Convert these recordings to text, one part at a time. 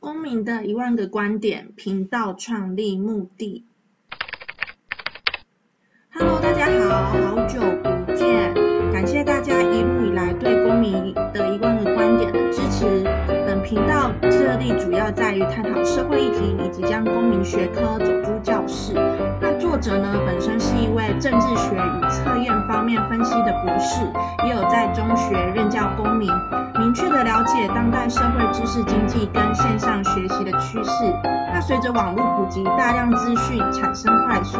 公民的一万个观点频道创立目的。主要在于探讨社会议题，以及将公民学科走出教室。那作者呢，本身是一位政治学与测验方面分析的博士，也有在中学任教公民。明确的了解当代社会知识经济跟线上学习的趋势。随着网络普及，大量资讯产生快速，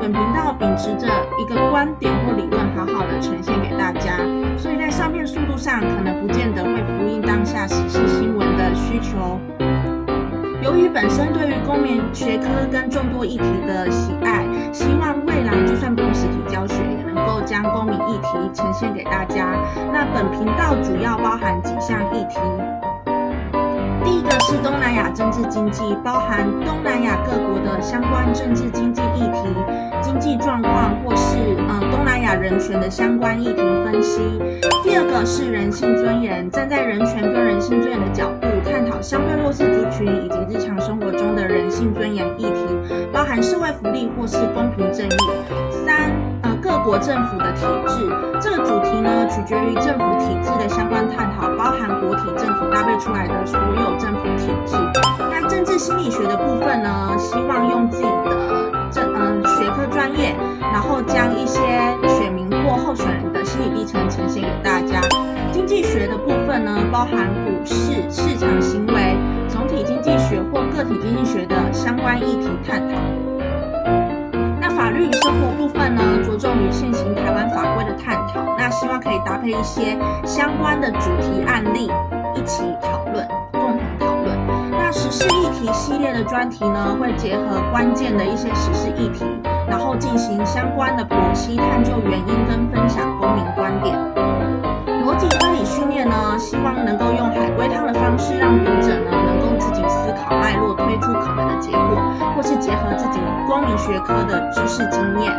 本频道秉持着一个观点或理论，好好的呈现给大家。所以在上片速度上，可能不见得会呼应当下时事新闻的需求。由于本身对于公民学科跟众多议题的喜爱，希望未来就算不用实体教学，也能够将公民议题呈现给大家。那本频道主要包含几项议题，是东南亚政治经济，包含东南亚各国的相关政治经济议题、经济状况或是呃东南亚人权的相关议题分析。第二个是人性尊严，站在人权跟人性尊严的角度，探讨相对弱势族群以及日常生活中的人性尊严议题，包含社会福利或是公平正义。三呃各国政府的体制，这个主题呢取决于政府体制的相关探讨，包含国体、政府搭配出来的所有。理学的部分呢，希望用自己的这嗯学科专业，然后将一些选民或候选人的心理历程呈现给大家。经济学的部分呢，包含股市、市场行为、总体经济学或个体经济学的相关议题探讨。那法律与生活部分呢，着重于现行台湾法规的探讨。那希望可以搭配一些相关的主题案例专题呢，会结合关键的一些时事议题，然后进行相关的剖析，探究原因跟分享公民观点。逻辑推理训练呢，希望能够用海龟汤的方式，让读者呢能够自己思考脉络，推出可能的结果，或是结合公民学科的知识经验。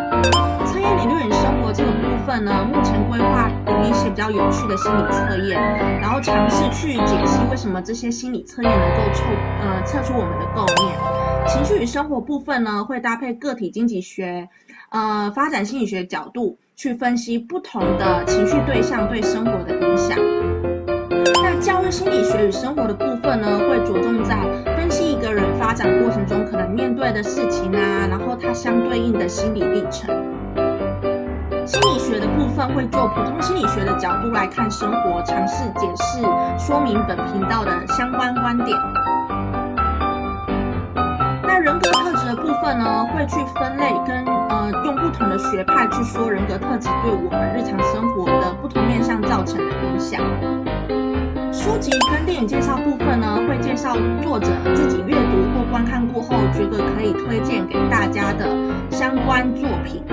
测验理论与生活这个部分呢，目前规划有一些比较有趣的心理测验，然后尝试去解析为什么这些心理测验能够测呃测出我们的构念。情绪与生活部分呢，会搭配个体经济学、呃发展心理学角度。去分析不同的情绪对象对生活的影响。那教育心理学与生活的部分呢，会着重在分析一个人发展过程中可能面对的事情啊，然后它相对应的心理历程。心理学的部分会做普通心理学的角度来看生活，尝试解释说明本频道的相关观点。那人格特质的部分呢，会去分类跟呃用不同的学派去说人格特质对我们日常生活的不同面向造成的影响。书籍跟电影介绍部分呢，会介绍作者自己阅读或观看过后觉得可以推荐给大家的相关作品。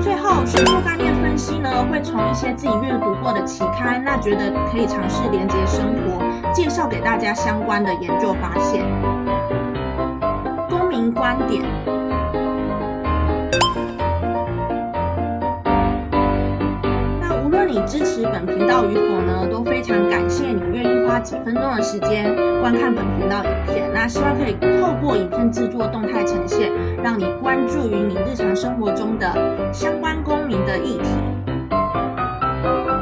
最后，学术概念分析呢，会从一些自己阅读过的期刊，那觉得可以尝试连接生活，介绍给大家相关的研究发现。公民观点。你支持本频道与否呢，都非常感谢你愿意花几分钟的时间观看本频道影片。那希望可以透过影片制作动态呈现，让你关注于你日常生活中的相关公民的议题。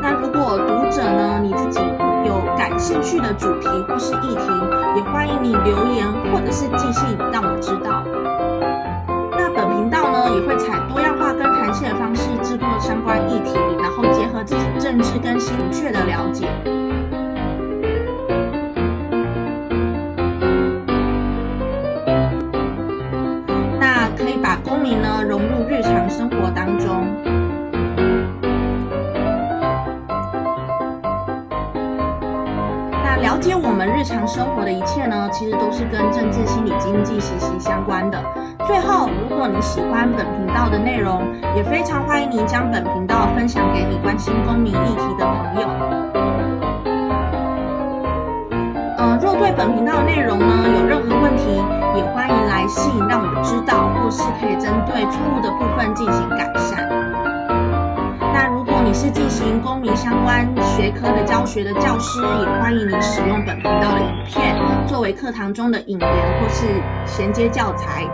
那如果读者呢，你自己有感兴趣的主题或是议题，也欢迎你留言或者是寄信让我知道。那本频道呢，也会采多样化跟弹性的方式制作相关议题，后结合自己政治跟心明确的了解。那可以把公民呢融入日常生活当中。那了解我们日常生活的一切呢，其实都是跟政治、心理、经济息息相关的。最后，如果你喜欢本频道的内容，也非常欢迎你将本频道分享给你关心公民议题的朋友。呃，若对本频道的内容呢有任何问题，也欢迎来信让我知道，或是可以针对错误的部分进行改善。那如果你是进行公民相关学科的教学的教师，也欢迎你使用本频道的影片作为课堂中的引言或是衔接教材。